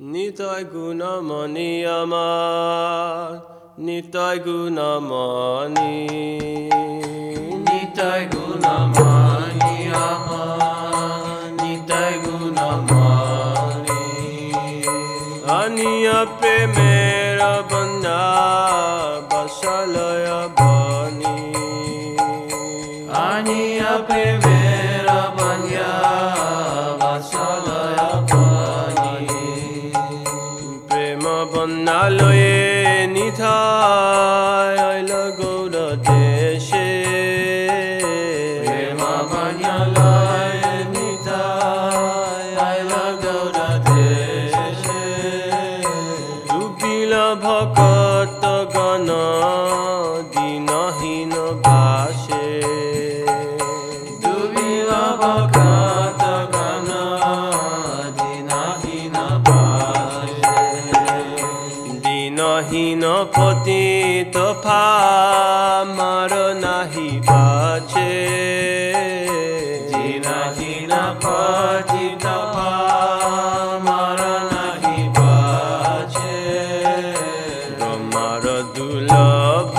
নিতাই গুণমণি আমার নিতাই গুণমণি নিতাই গুণমানি আমার নিতাই গুণমানি আনিয়া প্রেমের বন্ধা বসলয় বনি আনিয়া প্রেমের নিথায় আইল গৌর দেশে ভকত গণ পতিত ফামার নাহি বাচে। দিনহীন পতিত মার নাহি বাচে। তোমার দুলভ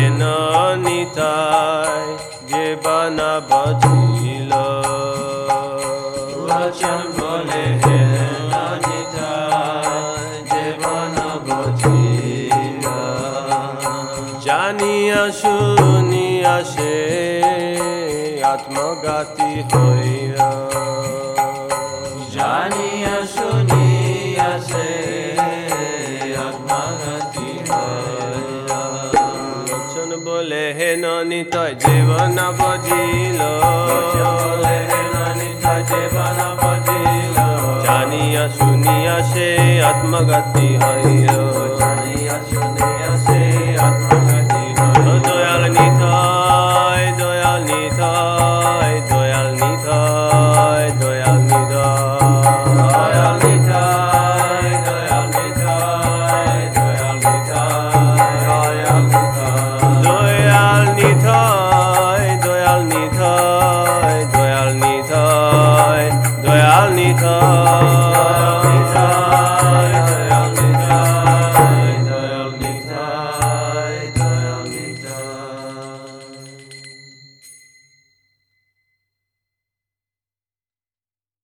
নিতাই যে বানা বাজিল। বচন বলে হে জানিয়া শুনিয়া সে আত্মঘাতী হইয়া। জানিয়া শুনিয়া সে লোচন বলে হে নিত জীবন বজিল জীবন বুঝিলা জানিয়া শুনিয়া সে আত্মগতি হইয়া